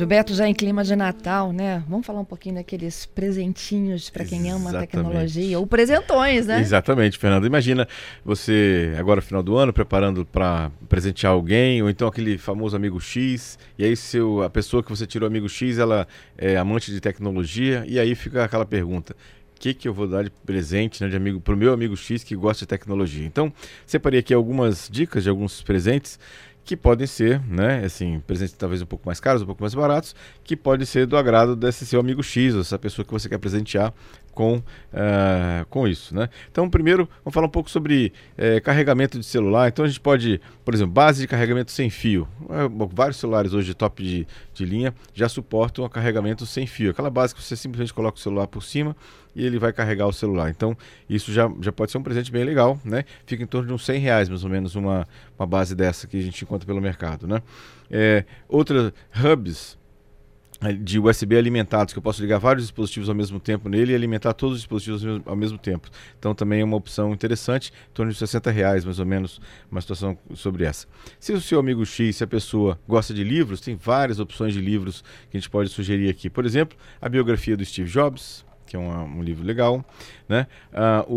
Gilberto, já em clima de Natal, né? Vamos falar um pouquinho daqueles presentinhos para quem ama a tecnologia, ou presentões, né? Exatamente, Fernando. Imagina você, agora final do ano, preparando para presentear alguém, ou então aquele famoso amigo X, e aí seu, a pessoa que você tirou amigo X, ela é amante de tecnologia, e aí fica aquela pergunta: o que, que eu vou dar de presente né, de amigo para o meu amigo X que gosta de tecnologia. Então, separei aqui algumas dicas de alguns presentes que podem ser, né, assim, presentes talvez um pouco mais caros, um pouco mais baratos, que podem ser do agrado desse seu amigo X, essa pessoa que você quer presentear com, uh, com isso, né? Então, primeiro, vamos falar um pouco sobre uh, carregamento de celular. Então, a gente pode, por exemplo, base de carregamento sem fio. Uh, vários celulares hoje top de, de linha já suportam o carregamento sem fio. Aquela base que você simplesmente coloca o celular por cima e ele vai carregar o celular. Então, isso já, já pode ser um presente bem legal, né? Fica em torno de uns 100 reais, mais ou menos, uma, uma base dessa que a gente encontra pelo mercado, né? É, outra, hubs de USB alimentados, que eu posso ligar vários dispositivos ao mesmo tempo nele e alimentar todos os dispositivos ao mesmo tempo. Então também é uma opção interessante, em torno de 60 reais mais ou menos, uma situação sobre essa. Se o seu amigo X, se a pessoa gosta de livros, tem várias opções de livros que a gente pode sugerir aqui. Por exemplo, a biografia do Steve Jobs, que é um, um livro legal, né? Uh,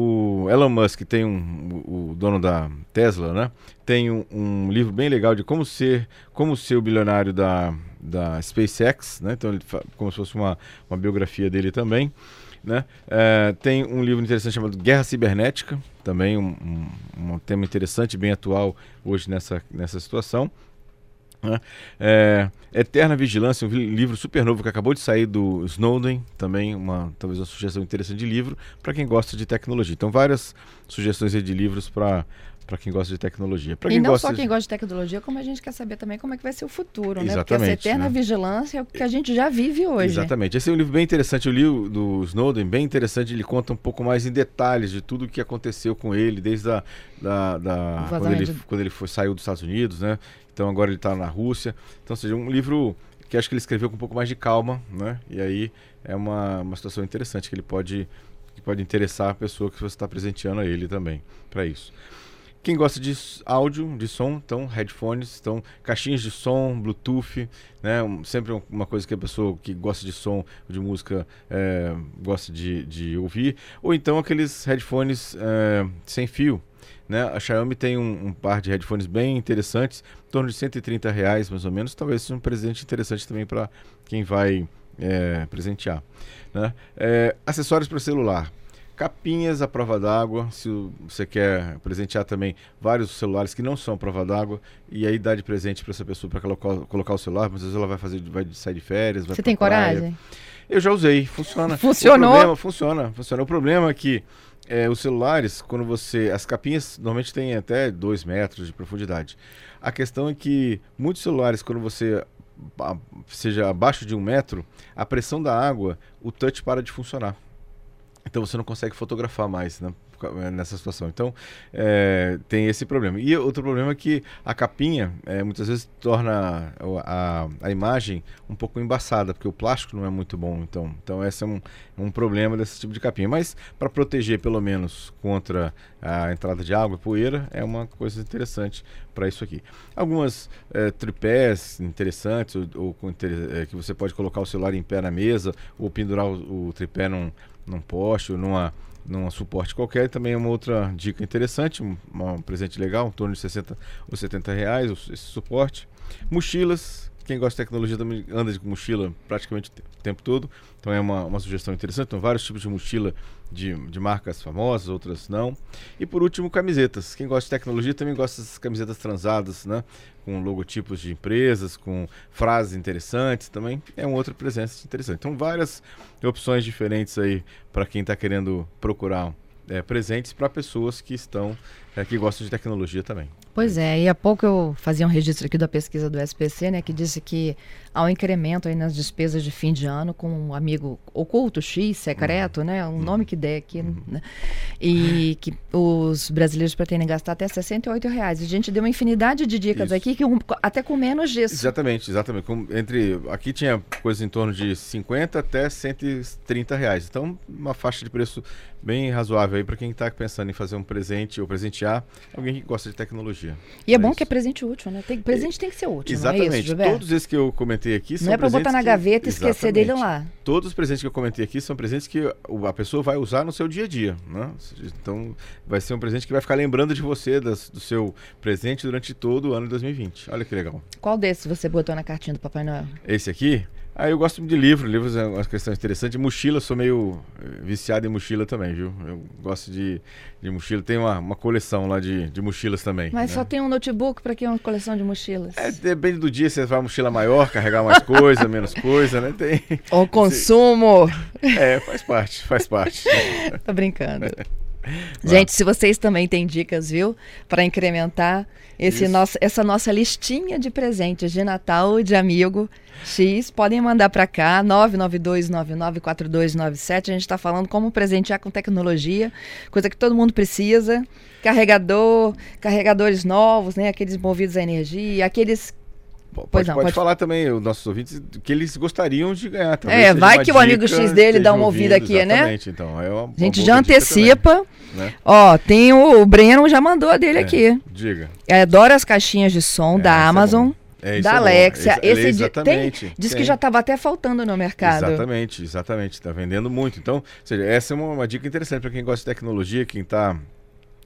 o Elon Musk tem um, o, dono da Tesla, né? Tem um, um, livro bem legal de como ser, como ser o bilionário da, da SpaceX, né? Então ele como se fosse uma, uma biografia dele também, né? Uh, tem um livro interessante chamado Guerra Cibernética, também um, um, um tema interessante, bem atual hoje nessa, nessa situação. Né? É, Eterna Vigilância, um livro super novo que acabou de sair do Snowden, também uma talvez uma sugestão interessante de livro para quem gosta de tecnologia. Então várias sugestões de livros para para quem gosta de tecnologia. Pra e não só de... quem gosta de tecnologia, como a gente quer saber também como é que vai ser o futuro, Exatamente, né? Porque essa eterna né? vigilância é o que a gente já vive hoje. Exatamente. Esse é um livro bem interessante. Eu li o do Snowden, bem interessante. Ele conta um pouco mais em detalhes de tudo o que aconteceu com ele, desde a, da, da quando, ele, quando ele foi, saiu dos Estados Unidos, né? Então agora ele está na Rússia. Então, seja, um livro que acho que ele escreveu com um pouco mais de calma, né? E aí é uma, uma situação interessante que ele pode que pode interessar a pessoa que você está presenteando a ele também para isso. Quem gosta de áudio, de som, então headphones, então caixinhas de som, Bluetooth, né? sempre uma coisa que a pessoa que gosta de som, de música, é, gosta de, de ouvir. Ou então aqueles headphones é, sem fio, né? A Xiaomi tem um, um, par de headphones bem interessantes, em torno de 130 reais mais ou menos. Talvez seja um presente interessante também para quem vai é, presentear. Né? É, acessórios para celular. Capinhas à prova d'água, se você quer presentear também vários celulares que não são à prova d'água, e aí dar de presente para essa pessoa para colocar, colocar o celular, mas às vezes ela vai fazer, vai sair de férias. Você tem praia. coragem? Eu já usei, funciona. Funcionou? Problema, funciona, funciona. O problema é que é, os celulares, quando você. As capinhas normalmente têm até 2 metros de profundidade. A questão é que muitos celulares, quando você seja abaixo de um metro, a pressão da água, o touch para de funcionar. Então você não consegue fotografar mais, né? É, nessa situação. Então, é, tem esse problema. E outro problema é que a capinha é, muitas vezes torna a, a, imagem um pouco embaçada, porque o plástico não é muito bom. Então, então esse é um, um problema desse tipo de capinha. Mas para proteger, pelo menos, contra a entrada de água e poeira, é uma coisa interessante para isso aqui. Algumas é, tripés interessantes, ou, ou que você pode colocar o celular em pé na mesa, ou pendurar o, o tripé num, num poste, numa num suporte qualquer. Também uma outra dica interessante, um, um presente legal, em torno de 60 ou 70 reais esse suporte. Mochilas, quem gosta de tecnologia também anda de mochila praticamente o tempo todo, então é uma, uma sugestão interessante. Então, vários tipos de mochila de, de marcas famosas, outras não. E por último, camisetas. Quem gosta de tecnologia também gosta dessas camisetas transadas, né? Com logotipos de empresas, com frases interessantes também. É um outro presente interessante. Então, várias opções diferentes aí para quem está querendo procurar é, presentes para pessoas que estão é, que gostam de tecnologia também. Pois é, e há pouco eu fazia um registro aqui da pesquisa do SPC, né, que disse que há um incremento aí nas despesas de fim de ano com um amigo oculto, X, secreto, uhum. né, um uhum. nome que der aqui, uhum. né, e que os brasileiros pretendem gastar até 68 reais. A gente deu uma infinidade de dicas Isso. aqui, que um, até com menos disso. Exatamente, exatamente. Com, entre, aqui tinha coisa em torno de 50 até 130 reais. Então, uma faixa de preço bem razoável aí para quem está pensando em fazer um presente ou presentear alguém que gosta de tecnologia. E é, é bom isso. que é presente útil, né? Tem, presente tem que ser útil. Exatamente. É isso, Todos esses que eu comentei aqui são Não é para botar na gaveta e esquecer dele lá. Todos os presentes que eu comentei aqui são presentes que a pessoa vai usar no seu dia a dia. Né? Então, vai ser um presente que vai ficar lembrando de você, das, do seu presente durante todo o ano de 2020. Olha que legal. Qual desses você botou na cartinha do Papai Noel? Esse aqui? Ah, eu gosto de livro, livros é uma questão interessante. Mochila, sou meio eh, viciado em mochila também, viu? Eu gosto de, de mochila. Tem uma, uma coleção lá de, de mochilas também. Mas né? só tem um notebook para que uma coleção de mochilas? É, depende do dia, você vai uma mochila maior, carregar mais coisa, menos coisa, né? Tem. O consumo! É, faz parte, faz parte. Tô brincando. Gente, se vocês também têm dicas, viu, para incrementar esse nosso, essa nossa listinha de presentes de Natal de amigo X, podem mandar para cá, 992994297. A gente está falando como presentear com tecnologia, coisa que todo mundo precisa. Carregador, carregadores novos, né, aqueles movidos a energia, aqueles Pode, não, pode, pode, falar também, os nossos ouvintes, que eles gostariam de ganhar. é, vai que o amigo X dele dá uma ouvida aqui, né? Então, é uma, a gente já antecipa. Também, né? Ó, tem o, o Breno já mandou a dele é, aqui. Diga. É, adora as caixinhas de som é, da é Amazon. É da Alexia. É, esse exatamente. Tem, diz tem. que já estava até faltando no mercado. Exatamente, exatamente. Está vendendo muito. Então, seja, essa é uma, uma dica interessante para quem gosta de tecnologia, quem está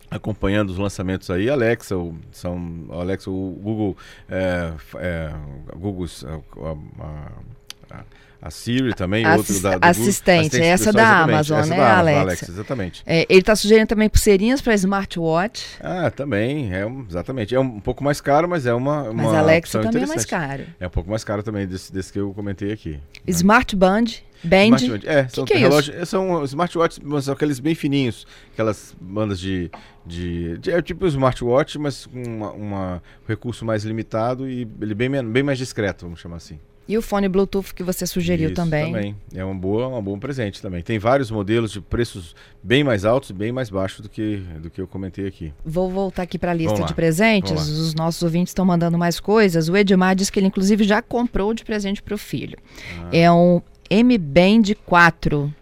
acompanhando os lançamentos aí, Alexa, o, são Alexa, o Google, é, é, Google a, a, a, Siri também, Assis, outro da, do assistente, assistente essa da Amazon, essa né, da Alexa. Alexa exatamente. É, ele está sugerindo também pulseirinhas para smartwatch. Ah, também, é exatamente, é um pouco mais caro, mas é uma, uma mas Alexa também é mais caro. É um pouco mais caro também desse, desse que eu comentei aqui. Né? Smart Band Band? É, que são que é relógios, são smartwatches, mas aqueles bem fininhos, aquelas bandas de, de, de é tipo um smartwatch, mas com uma, uma, um recurso mais limitado e ele bem, bem mais discreto, vamos chamar assim. E o fone Bluetooth que você sugeriu Isso, também? Também. É um, boa, um bom presente também. Tem vários modelos de preços bem mais altos e bem mais baixos do que, do que eu comentei aqui. Vou voltar aqui para a lista de presentes. Os nossos ouvintes estão mandando mais coisas. O Edmar diz que ele, inclusive, já comprou de presente para o filho. Ah. É um M Band 4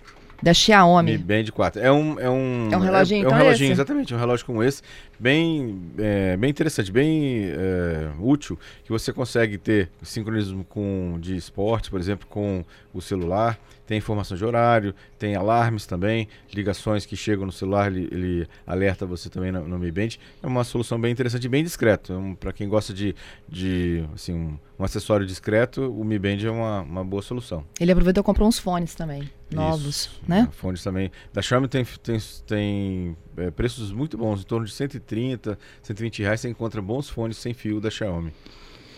da Xiaomi. Mi Band 4. É um, é um, é um reloginho, é, então é um reloginho, exatamente, um relógio como esse, bem, é, bem interessante, bem é, útil, que você consegue ter sincronismo com de esporte, por exemplo, com o celular tem informação de horário, tem alarmes também, ligações que chegam no celular, ele, ele alerta você também no, no Mi Band. É uma solução bem interessante bem discreto. É um, Para quem gosta de, de assim, um, um, acessório discreto, o Mi Band é uma, uma boa solução. Ele aproveitou e comprou uns fones também, novos, Isso, né? Fones também. Da Xiaomi tem, tem, tem é, preços muito bons, em torno de 130, 120 reais você encontra bons fones sem fio da Xiaomi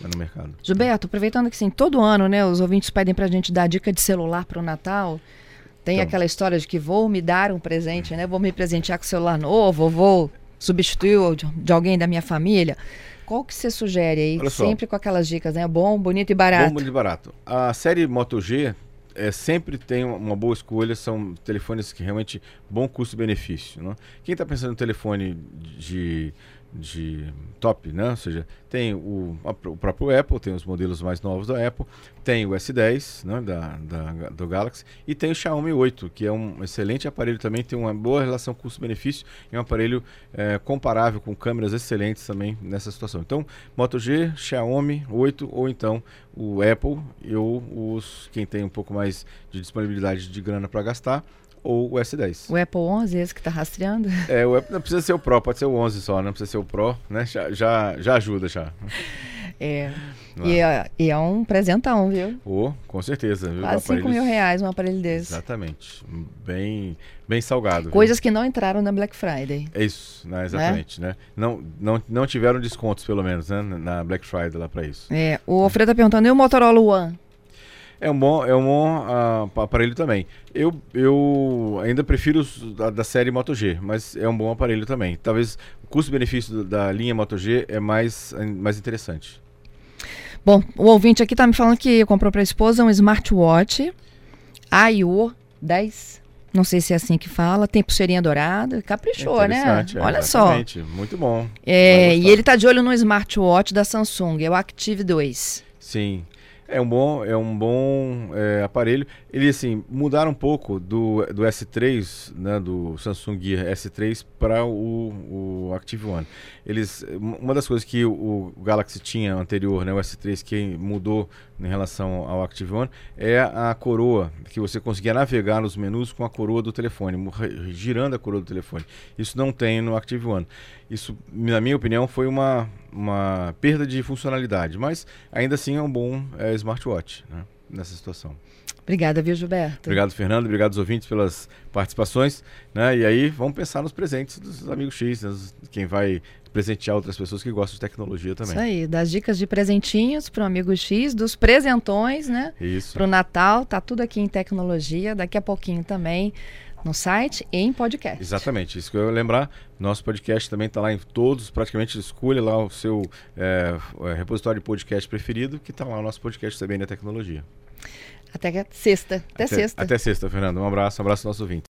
no mercado. Gilberto, aproveitando que sim, todo ano, né, os ouvintes pedem para a gente dar dica de celular para o Natal. Tem então. aquela história de que vou me dar um presente, né? Vou me presentear com celular novo, vou substituir de, de alguém da minha família. Qual que você sugere aí? Olha sempre só. com aquelas dicas, né? Bom, bonito e barato. Bom, bonito e barato. A série Moto G é, sempre tem uma boa escolha, são telefones que realmente bom custo-benefício. Né? Quem está pensando no telefone de de top, né? Ou seja, tem o, o próprio Apple, tem os modelos mais novos da Apple, tem o S10, né, da, da, do Galaxy, e tem o Xiaomi 8, que é um excelente aparelho também, tem uma boa relação custo-benefício e um aparelho é, comparável com câmeras excelentes também nessa situação. Então, Moto G, Xiaomi 8 ou então o Apple ou os quem tem um pouco mais de disponibilidade de grana para gastar, ou o S10. O Apple 11, esse que está rastreando? É, o Apple não precisa ser o Pro, pode ser o 11 só, não precisa ser o Pro, né? Já, já, já ajuda já. É. E é, e é, um presentão, viu? Oh, com certeza. Viu? Quase 5 mil reais um aparelho desse. Exatamente. Bem, bem salgado. Coisas viu? que não entraram na Black Friday. É isso, né? exatamente. Né? Não, não, não tiveram descontos, pelo menos, né? na Black Friday lá para isso. É, o Alfredo está perguntando, e o Motorola One? É um bom, é um bom uh, aparelho também. Eu, eu ainda prefiro os da, da, série Moto G, mas é um bom aparelho também. Talvez o custo-benefício da linha Moto G é mais, mais interessante. Bom, o ouvinte aqui está me falando que comprou para a esposa um smartwatch AIO 10. Não sei se é assim que fala. Tem pulseirinha dourada. Caprichou, né? É, Olha só. Muito bom. É, e ele está de olho no smartwatch da Samsung. É o Active 2. Sim. É um bom, é um bom é, aparelho. Ele assim mudaram um pouco do, do S3, né, do Samsung Gear S3 para o, o Active One. Eles, uma das coisas que o, o Galaxy tinha anterior, né, o S3 que mudou em relação ao Active One é a coroa que você conseguia navegar nos menus com a coroa do telefone, girando a coroa do telefone. Isso não tem no Active One. Isso, na minha opinião, foi uma, uma perda de funcionalidade, mas ainda assim é um bom é, smartwatch né, nessa situação. Obrigada, viu, Gilberto? Obrigado, Fernando. Obrigado aos ouvintes pelas participações. Né? E aí, vamos pensar nos presentes dos amigos X, né? quem vai presentear outras pessoas que gostam de tecnologia também. Isso aí, das dicas de presentinhos para o amigo X, dos presentões, né? Isso. Para o Natal, tá tudo aqui em tecnologia. Daqui a pouquinho também no site e em podcast. Exatamente, isso que eu ia lembrar. Nosso podcast também está lá em todos, praticamente escolha lá o seu é, repositório de podcast preferido, que está lá o nosso podcast também na tecnologia. Até sexta. Até, até sexta. Até sexta, Fernando. Um abraço, um abraço aos nossos ouvintes.